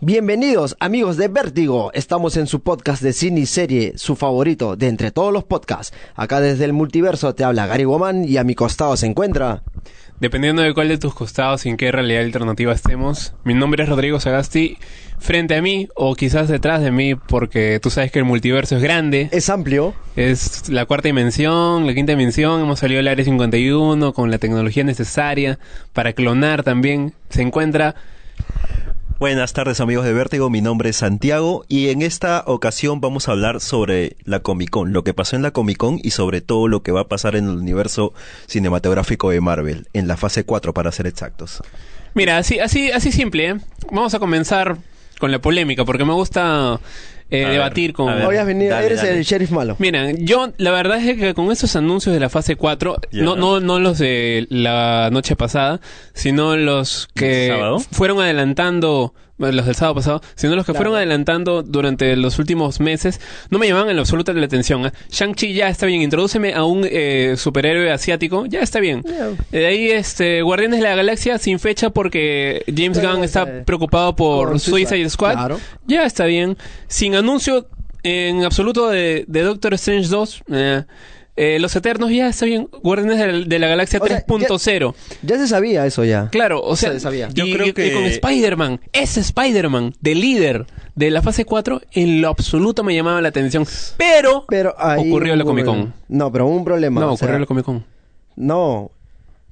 Bienvenidos amigos de Vértigo, estamos en su podcast de cine y serie, su favorito de entre todos los podcasts. Acá desde el multiverso te habla Gary Woman y a mi costado se encuentra... Dependiendo de cuál de tus costados y en qué realidad alternativa estemos, mi nombre es Rodrigo Sagasti, frente a mí o quizás detrás de mí, porque tú sabes que el multiverso es grande, Es amplio, es la cuarta dimensión, la quinta dimensión, hemos salido del área 51 con la tecnología necesaria para clonar también, se encuentra Buenas tardes amigos de Vértigo, mi nombre es Santiago y en esta ocasión vamos a hablar sobre la Comic Con, lo que pasó en la Comic Con y sobre todo lo que va a pasar en el universo cinematográfico de Marvel, en la fase 4 para ser exactos. Mira, así, así, así simple, ¿eh? Vamos a comenzar con la polémica, porque me gusta eh, A ver, debatir con... hoy has venido, dale, eres dale. el sheriff malo. Mira, yo la verdad es que con estos anuncios de la fase 4, Ya. no, no, no los de la noche pasada, sino los que fueron adelantando, los del sábado pasado, sino los que Claro. fueron adelantando durante los últimos meses, no me llamaban en lo absoluto la atención. ¿eh? Shang-Chi ya está bien, introdúceme a un eh, superhéroe asiático, ya está bien. De ahí, este, Guardianes de la Galaxia sin fecha porque James Gunn está preocupado por Por Suicide Suicide, Squad. claro. Ya está bien. Sin anuncio en absoluto de, de Doctor Strange 2. Eh, Los Eternos ya está bien. Guardianes de, la- de la Galaxia O sea, 3.0. Ya se sabía eso ya. Claro, o sea, Se sabía. y- Yo creo y- y que- con Spider-Man, ese Spider-Man, de líder de la fase 4, en lo absoluto me llamaba la atención. Pero, Pero ahí ocurrió la Comic Con. No, pero hubo un problema. no, o sea, ocurrió la Comic Con. No,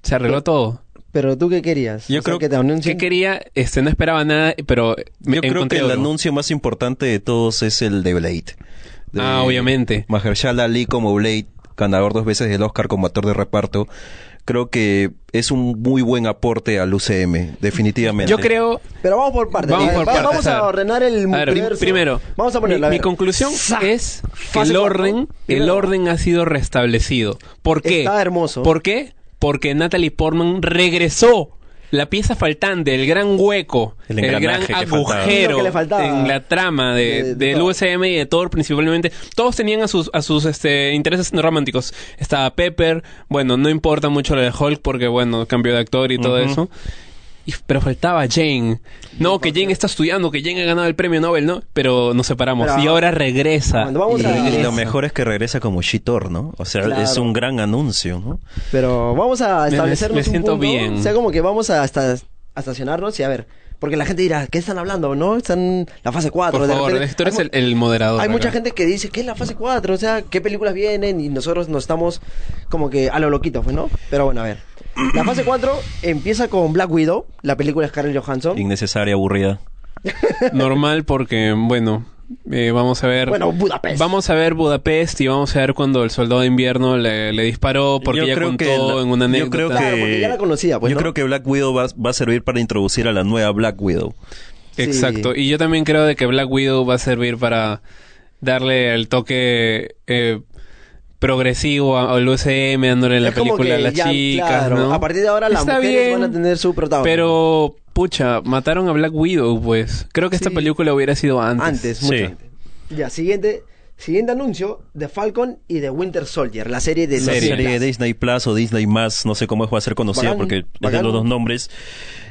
Se arregló todo. pero tú qué querías? Yo O sea, creo que te anuncien. ¿Qué quería? Este, no esperaba nada, pero me Yo creo que el anuncio más importante de todos es el de Blade. De Ah, obviamente. Mahershala Ali como Blade, ganador dos veces del Oscar como actor de reparto. Creo que es un muy buen aporte al UCM, definitivamente. Yo creo Pero vamos por partes. Vamos A por partes, Vamos ordenar el A ver, primero, Vamos a ponerlo. a mi, mi conclusión es que el orden, el orden ha sido restablecido. ¿Por qué? Está hermoso. ¿Por qué? Porque Natalie Portman regresó. La pieza faltante, el gran hueco, El el, gran agujero en la trama de, De- de del todo. USM y de Thor principalmente. Todos tenían a sus, a sus este, intereses románticos. Estaba Pepper, bueno, no importa mucho lo de Hulk porque, bueno, cambió de actor y todo eso. Y- pero faltaba Jane. No, que Jane está estudiando, que Jane ha ganado el premio Nobel, ¿no? Pero nos separamos. Pero- y ahora regresa. Cuando vamos Y, a- y lo mejor es que regresa como Shitor, ¿no? O sea, Claro. es un gran anuncio, ¿no? Pero vamos a Me- establecernos me siento un punto. bien. O sea, como que vamos a, hasta, a estacionarnos y a ver. Porque la gente dirá, ¿qué están hablando? ¿No? Están en la fase 4. Por de favor, repente- tú eres hay el, moderador. Hay acá. mucha gente que dice, ¿qué es la fase 4? O sea, ¿qué películas vienen? Y nosotros nos estamos como que a lo loquito, pues, ¿no? Pero bueno, a ver. La fase 4 empieza con Black Widow, la película de Scarlett Johansson. Innecesaria, aburrida. Normal porque, bueno, eh, vamos a ver... Bueno, Budapest. Vamos a ver Budapest y vamos a ver cuando el soldado de invierno le, le disparó porque Yo ella creo contó que la- en una yo anécdota. creo Claro, porque ya la conocía, pues, yo ¿no? creo que Black Widow va, va a servir para introducir a la nueva Black Widow. Sí. Exacto. Y yo también creo de que Black Widow va a servir para darle el toque eh, progresivo a- al UCM, dándole la Es como película a las ya, chicas, claro, ¿no? A partir de ahora las Está mujeres bien, van a tener su protagonismo. Pero, pucha, mataron a Black Widow, pues. Creo que esta Sí. película hubiera sido antes. Antes, mucho Sí. antes. Ya, siguiente, siguiente anuncio de Falcon y de Winter Soldier, la serie de La Serie. serie de Disney Plus o Disney Más, no sé cómo va a ser conocida Bacán, porque es bacán. de los dos nombres.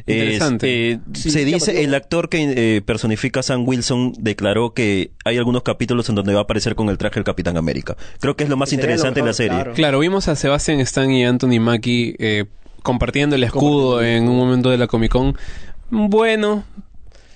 Es, Interesante. eh, Sí, se dice, el actor que eh, personifica a Sam Wilson declaró que hay algunos capítulos en donde va a aparecer con el traje del Capitán América. Creo que es lo más interesante en la serie. claro. Claro, vimos a Sebastian Stan y Anthony Mackie eh, compartiendo el escudo en un momento de la Comic Con. Bueno,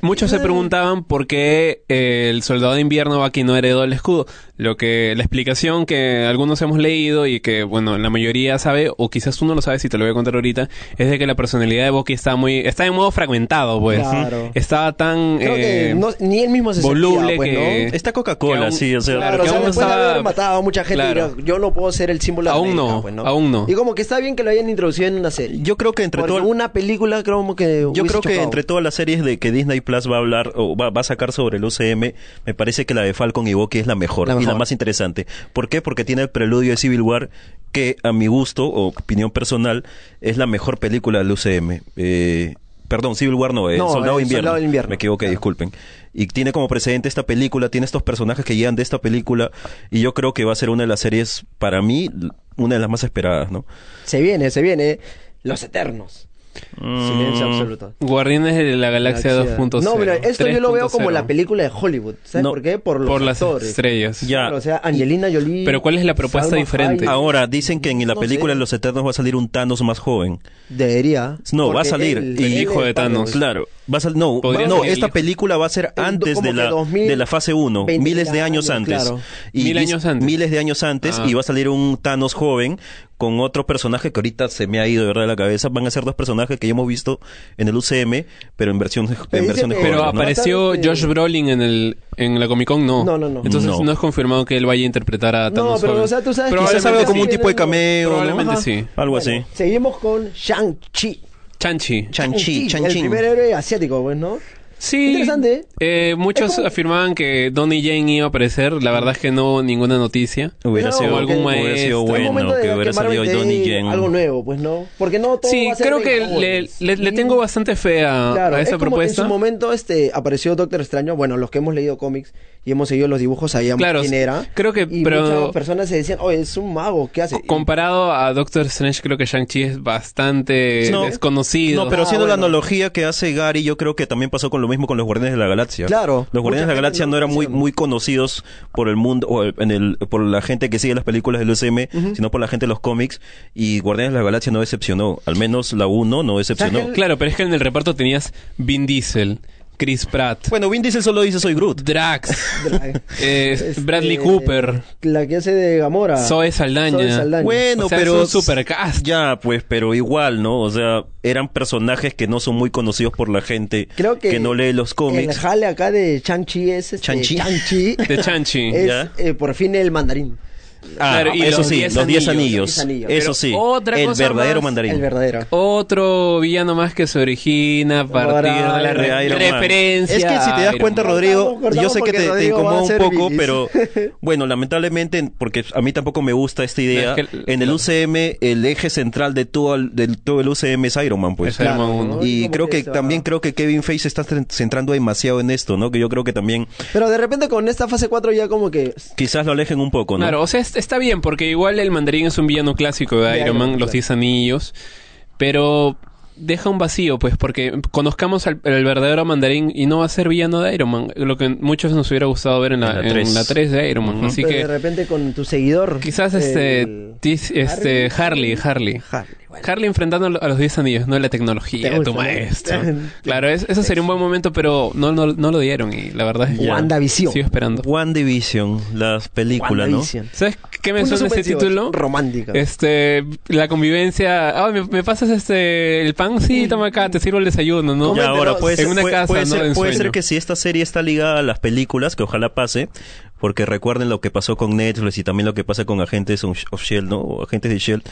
muchos se preguntaban por qué eh, el soldado de invierno aquí no heredó el escudo. Lo que la explicación que algunos hemos leído y que bueno la mayoría sabe o quizás tú no lo sabes y te lo voy a contar ahorita es de que la personalidad de Bucky está muy está en modo fragmentado pues Claro. estaba tan Creo eh, que no- ni él mismo se voluble sentía, pues, que- ¿no? Está Que Coca-Cola, aún- sí, o sea. Claro, que o sea, aún después de estaba- haber matado a mucha gente, Claro. yo no puedo ser el símbolo de Aún América, no, pues, aún no. Y como que está bien que lo hayan introducido en una serie. Yo creo que entre Porque todo una película creo como que Yo hubiese creo que chocado. entre todas las series de que Disney Plus va a hablar o va, va a sacar sobre el UCM, me parece que la de Falcon y Bucky es la mejor, La y la más interesante. ¿Por qué? Porque tiene el preludio de Civil War que a mi gusto o opinión personal es la mejor película del UCM. Eh, perdón, Civil War no, eh, No, Soldado, eh, de Invierno. Soldado Invierno. Me equivoqué, Claro. disculpen. Y tiene como precedente esta película, tiene estos personajes que llegan de esta película y yo creo que va a ser una de las series para mí una de las más esperadas, ¿no? Se viene, se viene. Los Eternos. Mm, Silencio absoluto. Guardianes de la Galaxia 2.0. No, mira, esto yo lo veo como 3.0. la película de Hollywood. ¿Sabes No, por qué? Por los Por las actores. estrellas. Ya. Claro, o sea, Angelina Jolie. Pero ¿cuál es la propuesta Salma diferente? Hayek. Ahora, dicen que en la No película de Los Eternos va a salir un Thanos más joven. Debería. No, va a salir. él- Y- Hijo de Thanos. Claro, va a sal- no, va- no, ser esta el- película va a ser El- antes como de la 2000, de la fase 1, 20 miles de años años, antes. claro. Y Mil años antes. Miles de años antes Ah. y va a salir un Thanos joven con otro personaje que ahorita se me ha ido de verdad de la cabeza. Van a ser dos personajes que ya hemos visto en el UCM, pero en Pero en versiones Pero jóvenes, ¿no? apareció Josh Brolin en el en la Comic Con, no. No, no, no. Entonces No. no, es confirmado que él vaya a interpretar a No, Thanos pero joven. o sea, tú sabes que Quizás Probablemente algo como un sí. tipo de cameo, ¿no? Probablemente Ajá. sí. Algo Bueno, así. Seguimos con Shang-Chi. Chanchi. Chanchi, El Chanchi. primer héroe asiático, pues, ¿no? Sí. Interesante. Eh, muchos Es como- afirmaban que Donnie Jane iba a aparecer. La verdad es que no, ninguna noticia. Hubiera No, sido, algún hubiera maestro. sido Es bueno que hubiera salido Donnie Yen. Algo nuevo, pues, ¿no? Porque no todo Sí, va a ser creo que le, tengo bastante fe a, Claro, a es como propuesta. En su momento este, apareció Doctor Extraño. Bueno, los que hemos leído cómics y hemos seguido los dibujos sabíamos Claro, quién era. creo que- Y pero- muchas personas se decían, oye, es un mago, ¿qué hace? Co- Comparado a Doctor Strange, creo que Shang-Chi es bastante No. desconocido. No, pero Ah, haciendo la analogía que hace Gary, yo creo que también pasó con lo mismo con los Guardianes de la Galaxia. Claro. Los Guardianes de la Galaxia no eran muy muy conocidos por el mundo o en el por la gente que sigue las películas del UCM, sino por la gente de los cómics y Guardianes de la Galaxia no decepcionó, al menos la 1 no decepcionó. ¿Sabes Claro, pero es que en el reparto tenías Vin Diesel, Chris Pratt, Bueno, Vin Diesel solo dice soy Groot. Drax, Dra- eh, Este, Bradley Cooper, La que hace de Gamora. Zoe Saldaña. Zoe Saldaña. Bueno, O sea, pero es un supercast. Ya, pues, pero igual, ¿no? O sea, eran personajes que no son muy conocidos por la gente Creo que, no lee los El cómics. jale acá de Chang-Chi es este. Shang-Chi De Chanchi. es Ya. eh, por fin el mandarín. Ah, Claro, y eso los sí, diez los 10 anillos. Eso sí, otra el cosa verdadero más, mandarín. El verdadero. Otro villano más que se origina a partir de la re- de Iron Man. referencia. Es que si te das cuenta, Man. Rodrigo, Cortamos, yo sé que te, te incomoda un poco, bilis. pero bueno, lamentablemente, porque a mí tampoco me gusta esta idea, Es que- en el UCM el eje central de todo el, del todo el UCM es Iron Man, pues. Es Iron Man Claro, uno. ¿no? Y Como creo que también creo que Kevin Feige se está cen- centrando demasiado en esto, ¿no? Que yo creo que también Pero de repente con esta fase 4 ya como que... quizás lo alejen un poco, ¿no? Claro, o sea, está bien, porque igual el mandarín es un villano clásico de De Iron Iron Man, Man, los claro. 10 anillos, pero deja un vacío, pues, porque conozcamos al el verdadero mandarín y no va a ser villano de Iron Man, lo que muchos nos hubiera gustado ver en la, En la en tres. la 3 de Iron Man. Así pero que de repente con tu seguidor... quizás este, el- tis- este Harley, Harley. Harley, bueno. Harley enfrentando a los 10 anillos, no la tecnología, Te gusta, tu ¿no? maestro. claro, es- eso sería un buen momento, pero no, no, no lo dieron y la verdad es que WandaVision. sigo esperando. One Division, las películas, ¿no? WandaVision. ¿Sabes qué me suena ese título? Romántica. Este, la convivencia. Ah, ¿me, me pasas este el pan? Sí, toma acá, te sirvo el desayuno, ¿no? Ya, ahora puede ser, en una puede- casa, puede ¿no? ser, puede ser que si esta serie está ligada a las películas, que ojalá pase, porque recuerden lo que pasó con Netflix y también lo que pasa con Agentes of Shield, ¿no? O Agentes de Shield.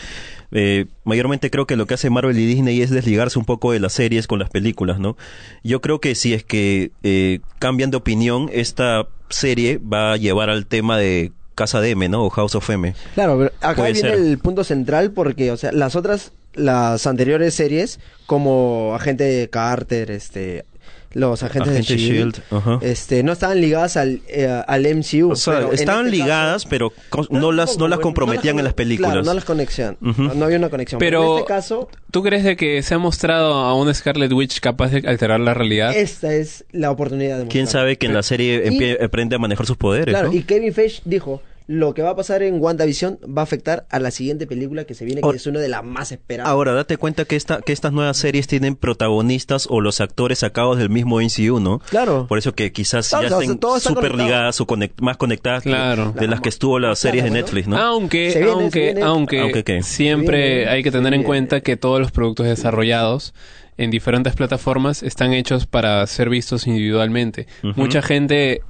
Eh, mayormente creo que lo que hace Marvel y Disney es desligarse un poco de las series con las películas, ¿no? Yo creo que si es que eh, cambian de opinión, esta serie va a llevar al tema de Casa de M, ¿no? O House of M. Claro, pero acá Puede viene ser. el punto central porque, o sea, las otras, las anteriores series, como Agente Carter, este, los agentes Agente de Shield, Shield, ajá. este, no estaban ligadas al, eh, al MCU. O sea, pero en estaban este ligadas, caso- pero co- no, las, no las comprometían no en las películas. Claro, no las conexían. Ujú. no, no había una conexión. Pero- en este caso, ¿Tú crees de que se ha mostrado a una Scarlet Witch capaz de alterar la realidad? esta es la oportunidad de ¿Quién sabe que en la serie Y- aprende a manejar sus poderes? Claro, ¿no? y Kevin Feige dijo, lo que va a pasar en WandaVision va a afectar a la siguiente película que se viene, que Ahora- es una de las más esperadas. Ahora, date cuenta que, esta, que estas nuevas series tienen protagonistas o los actores sacados del mismo MCU, ¿no? Claro. Por eso que quizás Claro, ya o sea, estén súper ligadas o conect- más conectadas que- Claro. de las que estuvo las series de Netflix, ¿no? Aunque, viene, aunque, aunque, Aunque qué. siempre viene, hay que tener en cuenta que todos los productos desarrollados en diferentes plataformas están hechos para ser vistos individualmente. Mucha gente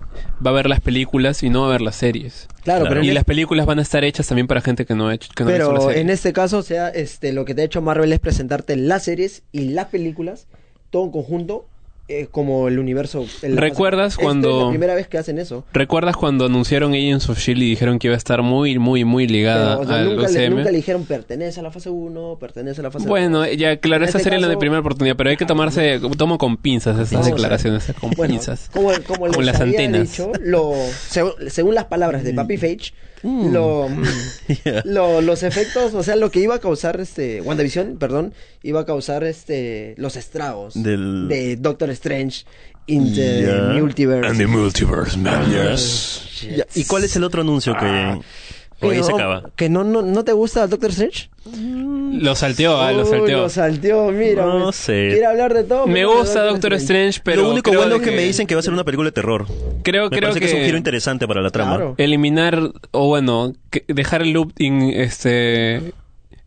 va a ver las películas y no va a ver las series. Claro, Claro. pero, y las películas van a estar hechas también para gente que no ha hecho que no ha pero serie. en este caso, o sea, este, lo que te ha hecho Marvel es presentarte las series y las películas, todo en conjunto, eh, como el universo. en la ¿Recuerdas fase- cuando- Esta es la primera vez que hacen eso. ¿Recuerdas cuando anunciaron Agents of Shield y dijeron que iba a estar muy, muy, muy ligada Pero, o sea, al nunca, le, nunca le dijeron pertenece a la fase 1, pertenece a la fase Bueno, 2. ya claro, En esta este sería la de caso- primera oportunidad, pero hay que tomarse, tomo con pinzas estas Vamos a ver. declaraciones, con Bueno, pinzas. como, como Como les las había antenas. dicho, lo, según, según las palabras de Papi Feige, Mm. lo, los efectos, o sea, lo que iba a causar este WandaVision, perdón, iba a causar este los estragos Del- de Doctor Strange in the multiverse. multiverse Shit. Ya, ¿Y cuál es el otro anuncio que... o ahí Que se no- acaba? ¿Que no, no, no te gusta Doctor Strange? Lo salteó, ah, lo Uy, salteó. Lo salteó, mira. No me- sé. Quiere hablar de todo. Me gusta Doctor Strange, pero Lo único bueno es que me dicen que va a ser una película de terror. creo, Me creo parece que... es un giro interesante para la trama. Claro. eliminar o bueno, que- dejar el loop in- este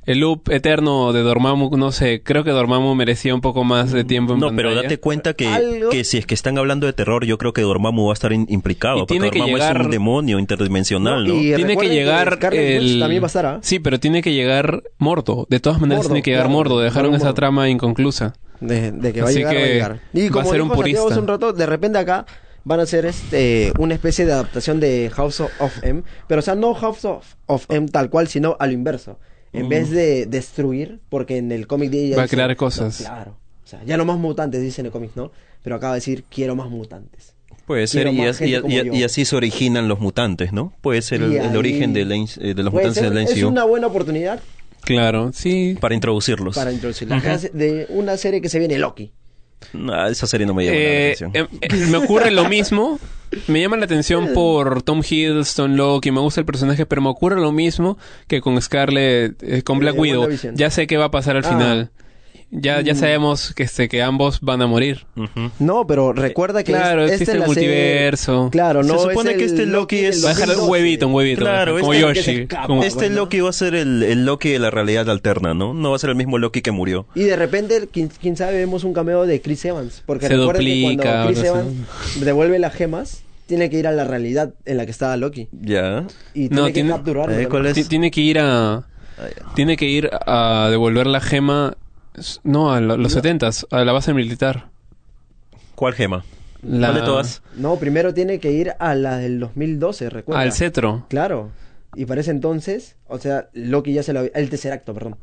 el loop eterno de Dormammu, no sé, creo que Dormammu merecía un poco más de tiempo en No, pero date cuenta que, que si es que están hablando de terror, yo creo que Dormammu va a estar in- implicado. Y porque tiene que Dormammu es llegar- un demonio interdimensional, ¿no? No, y- tiene que que llegar el también va a estar, ¿ah? Sí, pero tiene que llegar Mordo. De todas maneras Mordo, tiene que llegar claro, Mordo, dejaron Mordo. esa trama inconclusa. De, de que va a Así llegar, va a que llegar. Y va a ser un dijo purista. hace un rato, de repente acá van a hacer este una especie de adaptación de House of, of M, pero o sea, no House of, of M tal cual, sino a lo inverso. En vez de destruir, porque en el cómic de ella Va a dice- crear cosas. No, claro. O sea, ya no más mutantes dicen en el cómic, ¿no? Pero acaba de decir quiero más mutantes. Puede ser, y, as- y- y- y así se originan los mutantes, ¿no? Puede ser el, Y el ahí- origen de, la eh, de los mutantes ser- de la es una buena oportunidad Claro, sí. para introducirlos. para introducir la clase de una serie que se viene Loki. No, esa serie no me llama la Eh, atención. eh, eh, me ocurre lo mismo. Me llama la atención por Tom Hiddleston, Loki, me gusta el personaje, pero me ocurre lo mismo que con Scarlett, eh, con Black Eh, Widow. Ya sé qué va a pasar al Ah. final. Ya, ya sabemos que, este, que ambos van a morir. No, pero recuerda que Claro, es, existe el serie- multiverso. Claro, Se no supone es que este Loki es- Va a dejar un 2012. huevito, un huevito. Claro, como este- se Yoshi. escapa. como- Este bueno. Loki va a ser el, el Loki de la realidad alterna, ¿no? No va a ser el mismo Loki que murió. Y de repente, quién, quién sabe, vemos un cameo de Chris Evans. Porque Se que cuando Chris Evans devuelve las gemas, tiene que ir a la realidad en la que estaba Loki. Ya. Y No, tiene que tiene- capturarlo. Eh, ¿cuál es? Ti- Tiene que ir a... Tiene que ir a devolver la gema... No, a lo- los setentas, a la base militar. ¿Cuál gema? La- ¿Cuál de todas? No, primero tiene que ir a la del 2012, recuerda. Al cetro. Claro. Y para ese entonces, o sea, Loki ya se lo había... El Tesseracto, perdón.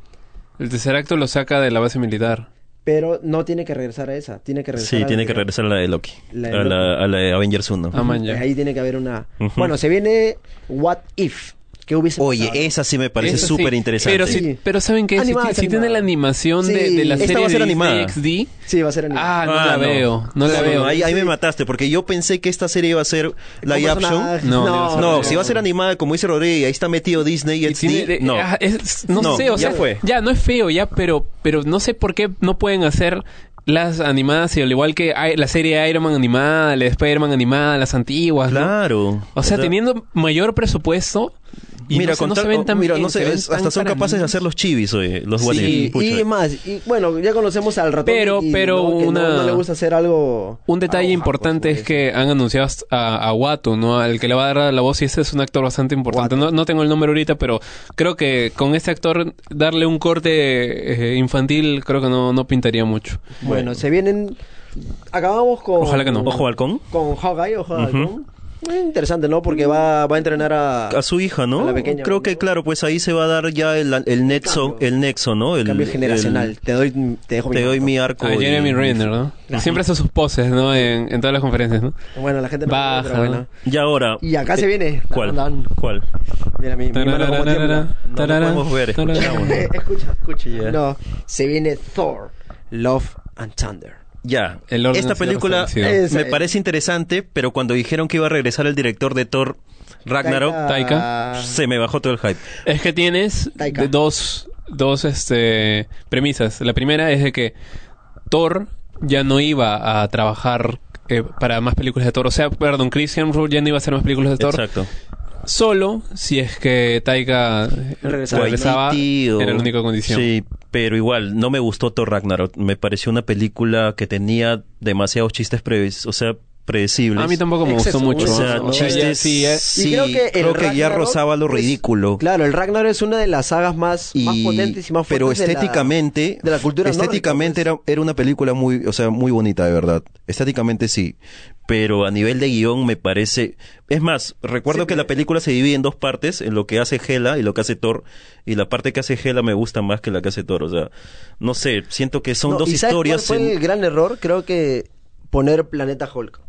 El tercer acto lo saca de la base militar. Pero no tiene que regresar a esa. Tiene que regresar Sí, a tiene que regresar a la de Loki. La de a, la, a la de Avengers 1. Ah, man, ya. Ahí tiene que haber una... Bueno, se viene What If. ¿Qué hubiese Oye, pasado? esa sí me parece sí, súper interesante. Pero, si- Sí. pero ¿saben qué? Si, Animada, si tiene animada. la animación de, Sí. de la Esta serie va a ser de Disney animada. XD... Sí, va a ser animado. Ah, no Ah, la no. veo. No la veo. ahí, ahí me mataste, porque yo pensé que esta serie iba a ser live action. No, no, no, No, si va a ser animada, como dice Rodríguez, ahí está metido Disney y Y tiene- XD. de- No. ah, es- no, No, sé, o ya sea, fue. ya no es feo, ya, pero, pero no sé por qué no pueden hacer las animadas y al igual que la serie Iron Man animada, la de Spider-Man animada, las antiguas, ¿no? Claro. O sea, teniendo mayor presupuesto y mira, no, sé, con no tal- se ven tan mira, bien, no sé, se ven es- tan hasta son capaces de hacer los chivis, oye, los Sí. Y más, y bueno, ya conocemos al ratón. Pero- y, pero una- no, le gusta hacer algo. Un detalle algo importante hardcore, es que han anunciado a, a Watu, ¿no? Al que le va a dar la voz y ese es un actor bastante importante. No, no tengo el nombre ahorita, pero creo que con este actor darle un corte eh, infantil creo que no, no pintaría mucho. Bueno, se vienen. Acabamos con. Ojalá que no. Ojo halcón. Con Hawkeye, Ojo. Halcón. Muy interesante, ¿no? Porque va, va a entrenar a. A su hija, ¿no? A la pequeña, Creo ¿no? que, claro, pues ahí se va a dar ya el, el nexo, cambio. el nexo, ¿no? El cambio generacional. el- te doy, te dejo te doy marco. mi arco. A y- Jeremy Renner, ¿no? Siempre hace sus poses, ¿no? En, en todas las conferencias, ¿no? Bueno, la gente no Baja. pero bueno. Y ahora. Y acá eh, se viene. ¿Cuál? Dan, dan. ¿Cuál? Mira, mi, mi mano como tiembla. No lo podemos ver. Eh, escucha, escucha. No, se viene Thor, Love and Thunder. Ya. El orden Esta película. Es- me parece interesante, pero cuando dijeron que iba a regresar el director de Thor Ragnarok, Taika. se me bajó todo el hype. Es que tienes Taika. de dos, dos este, premisas. La primera es de que Thor ya no iba a trabajar eh, para más películas de Thor. O sea, perdón, Chris Hemsworth ya no iba a hacer más películas de Thor. Exacto. Solo si es que Taika Regresaba. Era la única condición. Sí, pero igual, no me gustó Thor Ragnarok. Me pareció una película que tenía demasiados chistes previos. O sea, predecibles. A mí tampoco me Exceso, gustó mucho. O sea, ¿no? chistes. Sí, eh. Sí, Y creo que el creo que ya Ragnarok rozaba lo es- ridículo. Claro, el Ragnar es una de las sagas más, más Y- potentes y más pero fuertes de la- estéticamente de la cultura estéticamente nórdica, pues. era, era una película muy o sea muy bonita de verdad estéticamente sí pero a nivel de guion me parece es más recuerdo Sí, que la película se divide en dos partes en lo que hace Hela y lo que hace Thor y la parte que hace Hela me gusta más que la que hace Thor o sea no sé siento que son No, dos ¿y sabes historias cuál fue en- el gran error? Creo que poner Planeta Hulk.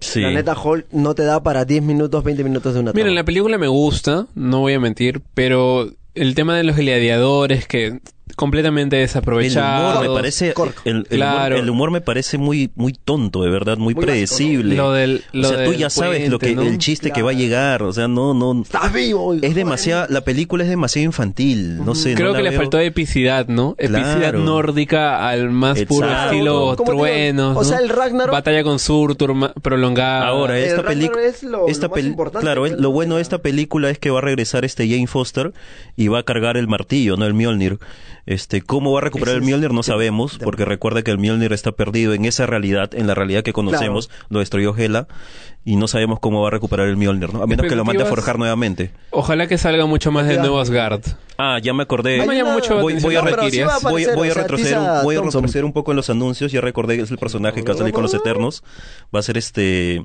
sí. Planeta Hulk no te da para 10 minutos, 20 minutos de una Miren, la película me gusta, no voy a mentir, pero el tema de los gladiadores que completamente el desaprovechado. humor me parece Cork. el, el Claro. humor, el humor me parece muy muy tonto de verdad muy, Muy básico, ¿no? predecible Lo del- lo o sea tú del ya sabes lo que el chiste que va a llegar o sea no no ¡Estás vivo! Es de- demasiado, la película es demasiado infantil, no sé. Creo no que le veo- faltó epicidad, ¿no? Epicidad Claro. nórdica al más puro estilo truenos. o sea, el Ragnarok- Batalla con Surtur prolongada. Ahora, El esta película, es lo- esta lo más importante, claro, es- lo ¿no? bueno de esta película es que va a regresar este Jane Foster y va a cargar el martillo, no el Mjolnir. Este, cómo va a recuperar Ese el Mjolnir no sabemos, porque recuerda que el Mjolnir está perdido en esa realidad, en la realidad que conocemos, lo destruyó Hela y no sabemos cómo va a recuperar el Mjolnir, ¿no? A menos que lo mande a forjar nuevamente. Ojalá que salga mucho más de nuevo Asgard. Ah, ya me acordé. No me llama mucho voy, atención voy a, las No, pero sí Valkyrias. va a voy, aparecer, voy a o sea, retroceder, voy a retroceder un poco en los anuncios. Ya recordé que es el personaje que va a salir con los Eternos. Va a ser este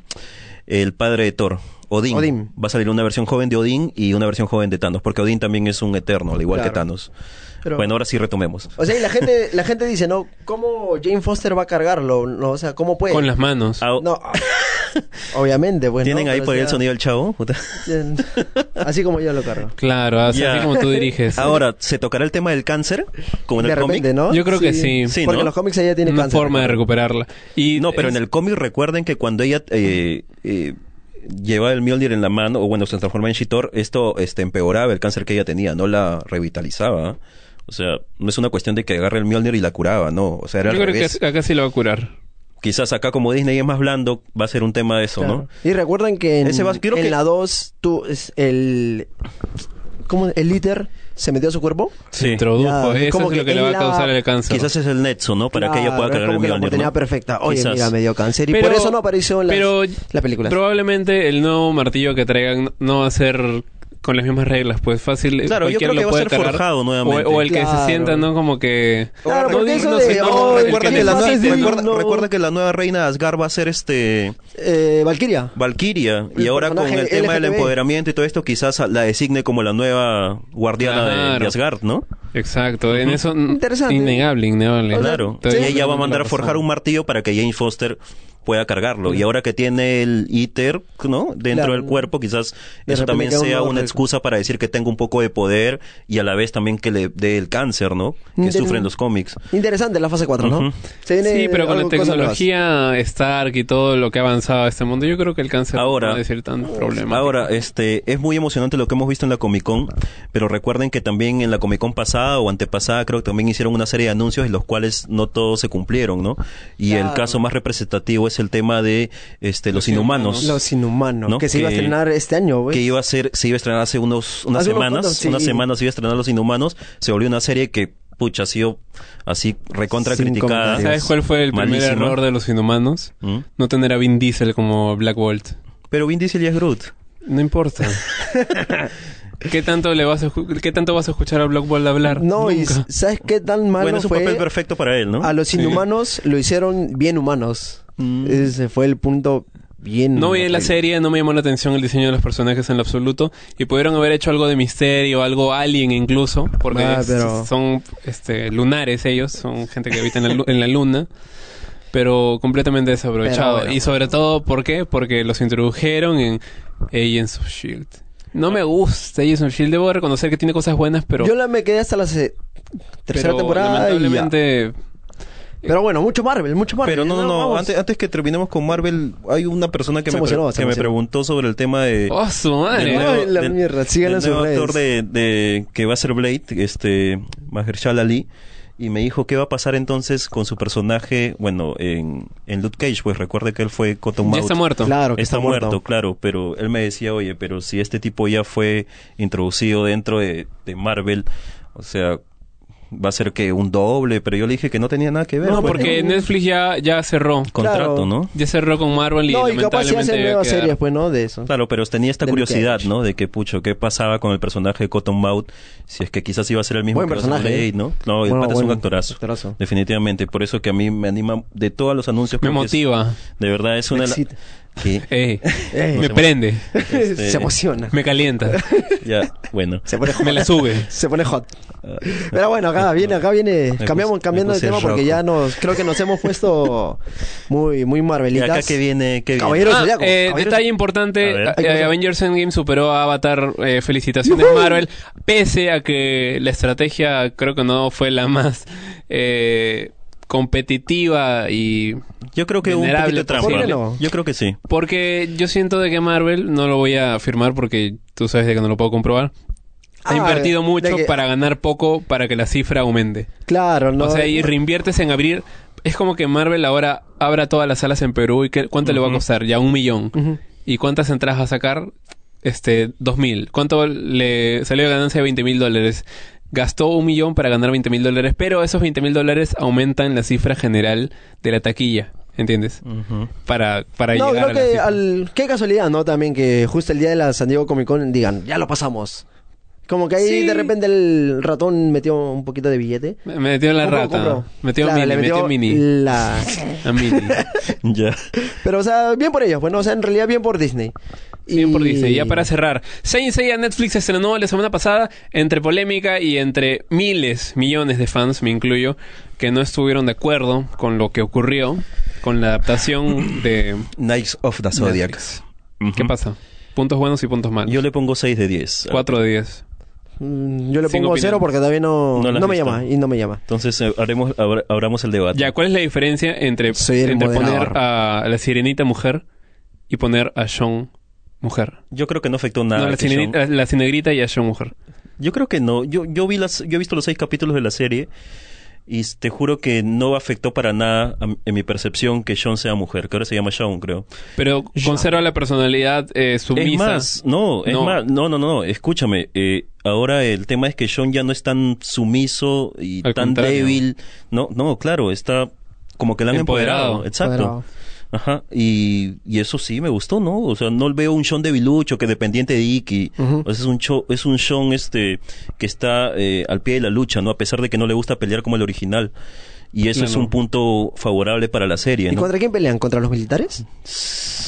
el padre de Thor, Odín. Odín. Va a salir una versión joven de Odín y una versión joven de Thanos, porque Odín también es un eterno, al igual Claro. que Thanos. Pero- Bueno, ahora sí retomemos. O sea, y la gente, la gente dice, ¿no? ¿Cómo Jane Foster va a cargarlo? No, o sea, ¿cómo puede? Con las manos. Ah, No, obviamente, pues. ¿Tienen ¿no? ahí por ahí el sonido del chavo? Así como yo lo cargo. Claro, así, como tú diriges. Ahora, ¿se tocará el tema del cáncer? Como en de el repente, ¿no? Yo creo que sí. Sí, Porque ¿no? los cómics ella tiene Una cáncer. forma de recuperarla. Y No, pero es- en el cómic recuerden que cuando ella eh, eh, llevaba el Mjolnir en la mano, o bueno, se transformaba en Shitor, esto este, empeoraba el cáncer que ella tenía, no la revitalizaba. O sea, no es una cuestión de que agarre el Mjolnir y la curaba, no. O sea, era Yo creo revés. que acá sí lo va a curar. Quizás acá como Disney es más blando, va a ser un tema de eso, Claro. ¿no? Y recuerden que en, Ese va- creo en que- la 2, tú, es el... ¿Cómo? ¿El líder se metió a su cuerpo? Se Sí. introdujo. Ya, Eso como es lo que que le va a la- causar el cáncer. Quizás es el Netso, ¿no? Para que ella pueda Claro, cargar el que la Mjolnir, oportunidad ¿no? perfecta. Oye, Quizás. mira, me dio cáncer. Y Pero- por eso no apareció en las, pero las películas. Probablemente el nuevo martillo que traigan no va a ser con las mismas reglas, pues fácil. Claro, yo cualquiera creo que lo va a puede ser cargar. forjado nuevamente. O, o el que Claro. se sienta, ¿no? Como que. Claro, no, eso no de, oh, recuerda, que la nueva, recuerda, no. recuerda que la nueva reina de Asgard va a ser este Eh, Valkyria. Valkyria y ahora con el tema del empoderamiento y todo esto quizás la designe como la nueva guardiana de- de, Claro. Asgard, ¿no? Exacto, en eso. Interesante. Innegable, innegable. O sea, Claro. Ella va a mandar a forjar un martillo para que Jane Foster pueda cargarlo. Y ahora que tiene el ITER, ¿no? Dentro Claro. del cuerpo, quizás De eso también sea una excusa para decir que tenga un poco de poder y a la vez también que le dé el cáncer, ¿no? Que sufren los cómics. Interesante la fase 4, ¿no? Ujú. Se viene Sí, pero con la tecnología Stark y todo lo que ha avanzado este mundo, yo creo que el cáncer Ahora- no va a ser tan problema. Ahora, este, es muy emocionante lo que hemos visto en la Comic Con, pero recuerden que también en la Comic Con pasada o antepasada creo que también hicieron una serie de anuncios en los cuales no todos se cumplieron, ¿no? Y el Claro. caso más representativo es el tema de este los, Los inhumanos. Los inhumanos. ¿no? Que se iba a estrenar este año, güey. que iba a ser, se iba a estrenar hace unos, unas Hace unos semanas, cuantos, sí. unas semanas se iba a estrenar Los Inhumanos, se volvió una serie que, pucha, ha sido así recontra Sin criticada. ¿Sabes cuál fue el primer Malísima. error de los inhumanos? ¿Mm? No tener a Vin Diesel como Black Bolt. Pero Vin Diesel ya es Groot. No importa. ¿Qué tanto le vas a qué tanto vas a escuchar a Black Bolt hablar? No, y. ¿sabes qué tan malo bueno, es un fue? papel perfecto para él, ¿no? A los Sí. inhumanos lo hicieron bien humanos. Mm. Ese fue el punto bien... No vi la horrible. serie, no me llamó la atención el diseño de los personajes en lo absoluto y pudieron haber hecho algo de misterio, algo alien incluso, porque Ah, pero- son este lunares ellos, son gente que habita en la, lu- en la luna, pero completamente desaprovechado. Pero bueno. y sobre todo, ¿por qué? Porque los introdujeron en Agents of Shield. No me gusta of Shield, debo reconocer que tiene cosas buenas, pero Yo la me quedé hasta la se- tercera pero temporada y ya. lamentablemente Pero bueno, mucho Marvel, mucho Marvel. Pero no, no, no. Antes, antes que terminemos con Marvel, hay una persona que, Se me, pre- que preguntó sobre el tema de... ¡Oh, su madre! Ay, la mierda, síganlo en sus redes. actor de, de- que va a ser Blade, este Mahershala Ali, y me dijo qué va a pasar entonces con su personaje, bueno, en, en Luke Cage, pues recuerde que él fue ya Cottonmouth. está muerto. Claro, que Está, muerto, claro, pero él me decía, oye, pero si este tipo ya fue introducido dentro de, de Marvel, o sea, va a ser que un doble, pero yo le dije que no tenía nada que ver. No, pues, porque Netflix ya, ya cerró. contrato, Claro. ¿no? Ya cerró con Marvel y No, y capaz nuevas series, pues, ¿no? De eso. Claro, pero tenía esta De curiosidad. ¿no? De que, pucho, ¿qué pasaba con el personaje de Cottonmouth? Si es que quizás iba a ser el mismo Buen que personaje, Pike, ¿eh? ¿no? No, el Bueno, es un actorazo. actorazo. Definitivamente. Por eso que a mí me anima, de todos los anuncios. Me es- motiva. de verdad, es una... de me prende. Este- Se emociona. Me calienta. Ya, bueno. Se pone hot. Me la sube. Se pone hot. Pero bueno, acá viene, acá viene, Me cambiamos, puse- cambiando de tema porque ya nos, creo que nos hemos puesto muy, muy ¿Y marvelitas. acá que viene? Caballero Ah, Zodiaco, eh, Caballeros- detalle importante, A eh. Avengers Endgame superó a Avatar, eh, felicitaciones Marvel, pese a que la estrategia creo que no fue la más eh, competitiva y Yo creo que un poquito de ¿por qué trampa. no? Yo creo que sí. porque yo siento de que Marvel, no lo voy a afirmar porque tú sabes de que no lo puedo comprobar, ha Ah, invertido mucho que- para ganar poco para que la cifra aumente. Claro, no. o sea, y reinviertes en abrir... Es como que Marvel ahora abra todas las salas en Perú y que, ¿cuánto le va a costar? Ya un millón. ¿Y cuántas entradas va a sacar? Este, dos mil. ¿Cuánto le salió de ganancia de 20 mil dólares? Gastó un millón para ganar 20 mil dólares, pero esos 20 mil dólares aumentan la cifra general de la taquilla. ¿Entiendes? Para, para No, llegar creo a la que cifra. al... Qué casualidad, ¿no? También que justo el día de la San Diego Comic Con digan, ya lo pasamos. Como que ahí Sí. de repente el ratón metió un poquito de billete. Me metió la rata. Metió Claro, mini, le metió mini. La... A mini. Ya. Pero, o sea, bien por ellos. Bueno, o sea, en realidad bien por Disney. Bien por Y- Disney. Ya para cerrar. Saint Seiya Netflix estrenó la semana pasada entre polémica y entre miles, millones de fans, me incluyo, que no estuvieron de acuerdo con lo que ocurrió con la adaptación de Knights of the Zodiac. ¿Qué pasa? Puntos buenos y puntos malos. Yo le pongo 6 de 10. 4 de 10. Mm, Yo le Sin pongo opinión. cero porque todavía no, No la me llama y no me llama. Entonces eh, haremos, abra- abramos el debate. Ya, ¿cuál es la diferencia entre, entre poner a la sirenita mujer y poner a Sean mujer? Yo creo que no afectó nada. no, la, Sean- sirenita, la cinegrita y a Sean mujer. Yo creo que no. Yo, yo vi las, yo he visto los seis capítulos de la serie y te juro que no afectó para nada a- en mi percepción que Sean sea mujer, que ahora se llama Sean, creo. Pero conserva la personalidad eh, sumisa. Es más, no, es No. más, no, no, no, escúchame, eh, ahora el tema es que Sean ya no es tan sumiso y Al tan contrario. débil, no, no, claro, está como que la han Empoderado. empoderado, exacto. Cuadrado. Ajá, y, y eso sí me gustó, ¿no? O sea, no veo un Sean debilucho que dependiente de Iki. O sea, es un show, es un Sean este que está eh, al pie de la lucha, ¿no? A pesar de que no le gusta pelear como el original. Y eso es un punto favorable para la serie, ¿Y ¿no? contra quién pelean? ¿Contra los militares?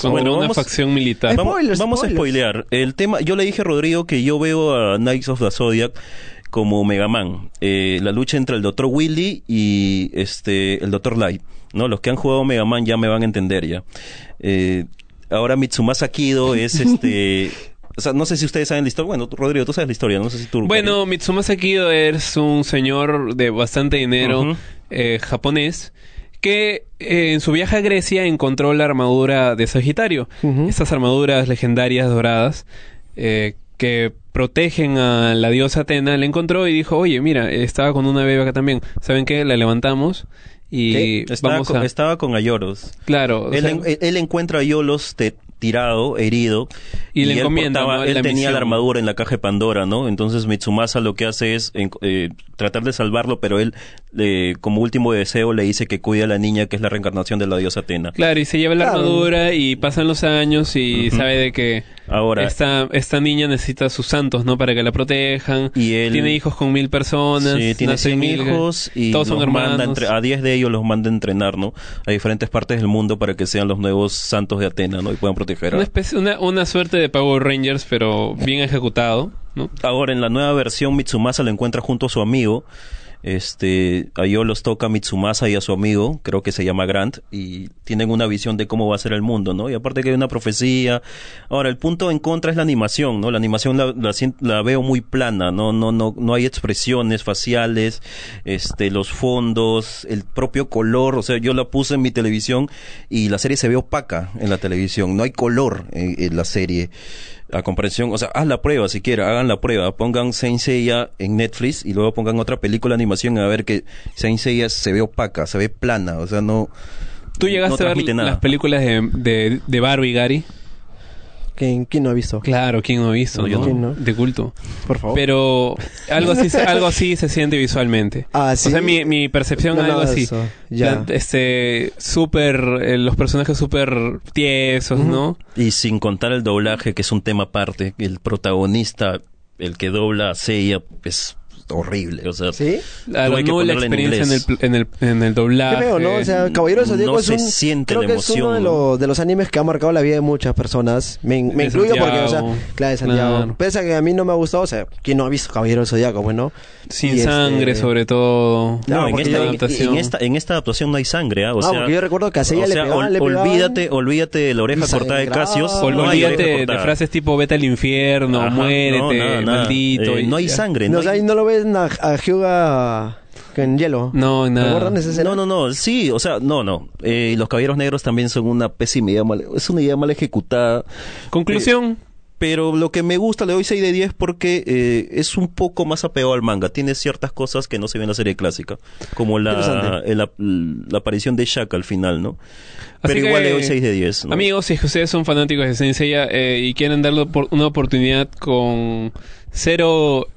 Contra Bueno, una vamos- facción militar. Vamos- Vamos, Spoilers, vamos a spoilear. El tema, yo le dije a Rodrigo que yo veo a Knights of the Zodiac como Mega Man. Eh, la lucha entre el Dr. Willy y este el Dr. Light. ¿No? Los que han jugado Mega Man ya me van a entender ya. Eh, ahora Mitsumasa Kido es este... O sea, no sé si ustedes saben la historia. Bueno, tú, Rodrigo, tú sabes la historia. No sé si tú... Bueno, Mitsumasa Kido es un señor de bastante dinero eh, japonés que eh, en su viaje a Grecia encontró la armadura de Sagitario. Ujú. Estas armaduras legendarias doradas eh, que protegen a la diosa Atena, la encontró y dijo, oye, mira, estaba con una bebé acá también. ¿Saben qué? La levantamos y. Estaba, vamos con, a... estaba con Ayoros. Claro, o Él, sea, en- él encuentra a Yolos te- tirado, herido. Y le él encomienda, portaba- ¿no? Él la tenía misión. la armadura en la caja de Pandora, ¿no? Entonces Mitsumasa lo que hace es eh, tratar de salvarlo, pero él, eh, como último deseo, le dice que cuide a la niña, que es la reencarnación de la diosa Atena. Claro, y se lleva la Claro. armadura y pasan los años y sabe de que Ahora, esta, esta niña necesita sus santos, ¿no? Para que la protejan. y él... Tiene hijos con mil personas. Sí, tiene nacen 100 mil- hijos y todos son hermanos. entre- a 10 de ellos los manda a entrenar, ¿no? A diferentes partes del mundo para que sean los nuevos santos de Atena, ¿no? Y puedan proteger a... Una, especie, una, una suerte de Power Rangers, pero bien ejecutado, ¿no? Ahora, en la nueva versión, Mitsumasa lo encuentra junto a su amigo. Este, a ellos los toca Mitsumasa y a su amigo, creo que se llama Grant, y tienen una visión de cómo va a ser el mundo, ¿no? Y aparte que hay una profecía. Ahora, el punto en contra es la animación, ¿no? La animación la, la, veo muy plana, ¿no? No, no, no hay expresiones faciales, este, los fondos, el propio color, o sea, yo la puse en mi televisión y la serie se ve opaca en la televisión, no hay color en la serie a comparación, o sea, haz la prueba siquiera, hagan la prueba, pongan Saint Seiya en Netflix y luego pongan otra película de animación a ver que Saint Seiya se ve opaca, se ve plana, o sea, no ¿Tú llegaste no a ver nada. las películas de, de, de Barbie, Gary? ¿Quién, quién no ha visto? Claro, ¿quién no ha visto? No, yo. ¿Quién no? De culto. Por favor. Pero algo así, se- algo así se siente visualmente. Ah, ¿sí? O sea, mi, mi percepción No, algo así. eso. Ya. La- Este, súper, eh, los personajes súper tiesos, ¿no? Y sin contar el doblaje, que es un tema aparte, el protagonista, el que dobla a Seiya, es horrible. O sea, ¿Sí? No la ponerla en experiencia en el, en, el, en el doblaje. Qué feo, ¿no? O sea, Caballero Zodíaco No es se un... siente creo la que es uno de, los, de los animes que ha marcado la vida de muchas personas. Me, me incluyo porque, o sea, Santiago. claro, de Santiago. Claro. Pese a que a mí no me ha gustado, o sea, ¿quién no ha visto Caballero del Zodíaco? Bueno. Sin Y este- sangre, sobre todo. No, No, en esta, en- adaptación. en esta, en esta adaptación no hay sangre, ¿ah? O Ah, sea, porque yo recuerdo que a Seiya o le sea, pegaban, ol- le pegaban. olvídate, olvídate de la oreja cortada de. Casios. Olvídate de frases tipo vete al infierno, muérete, maldito. Eh, y no hay sangre, No, no o sea, a, a Hyuga en hielo. No, nada. No, no, no, sí, o sea, no, no. Eh, los caballeros negros también son una pésima idea, mal, es una idea mal ejecutada. Conclusión. Pero lo que me gusta, le doy 6 de 10 porque eh, es un poco más apegado al manga. Tiene ciertas cosas que no se ven en la serie clásica. Como la, el- la, la aparición de Shaka al final, ¿no? Así Pero igual le doy 6 de 10. ¿no? Amigos, si es que ustedes son fanáticos de Saint Seiya eh, y quieren darle por- una oportunidad con cero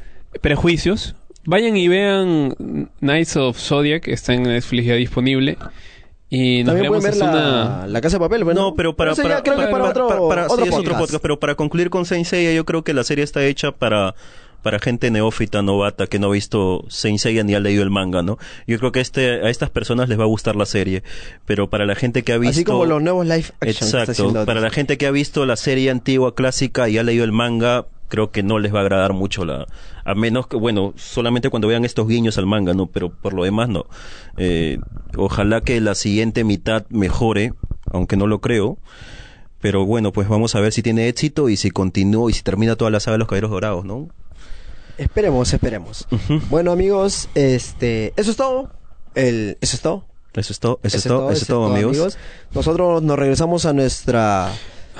prejuicios, vayan y vean Knights of Zodiac, está en Netflix ya disponible. Y nos También pueden ver la, una... la Casa de Papel, bueno. no, pero para, para, que para, otro, para- otro sí, es otro podcast. Pero para concluir con Saint Seiya, yo creo que la serie está hecha para para gente neófita, novata, que no ha visto Saint Seiya ni ha leído el manga, ¿no? Yo creo que este, a estas personas les va a gustar la serie, pero para la gente que ha visto... Así como los nuevos live action. que está Exacto. Para la gente que ha visto la serie antigua clásica y ha leído el manga, creo que no les va a agradar mucho la, a menos que, bueno, solamente cuando vean estos guiños al manga, ¿no? Pero por lo demás, no. Eh, ojalá que la siguiente mitad mejore, aunque no lo creo. Pero bueno, pues vamos a ver si tiene éxito y si continúa y si termina toda la saga de los Caballeros Dorados, ¿no? Esperemos, esperemos. Bueno, amigos, este, eso es todo. El, eso es todo. Eso es todo, eso, es todo, eso es todo, amigos. Nosotros nos regresamos a nuestra,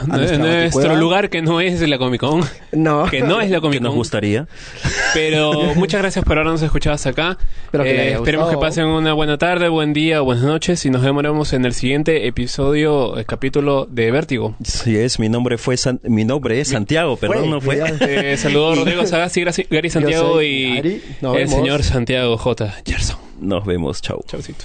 nuestra En nuestro lugar que no es la Comic Con. No. Que no es la Que Comic nos Con. gustaría. Pero muchas gracias por habernos escuchado hasta acá. Espero que Eh, esperemos que pasen una buena tarde, buen día, buenas noches y nos veremos en el siguiente episodio, el capítulo de Vértigo. Sí es, mi nombre fue San- mi nombre es Santiago, perdón, no fue. Eh, saludos Rodrigo Sagasti, Gary Santiago y. Nos el vemos. señor Santiago J. Gerson. Nos vemos, chao. Chaucito.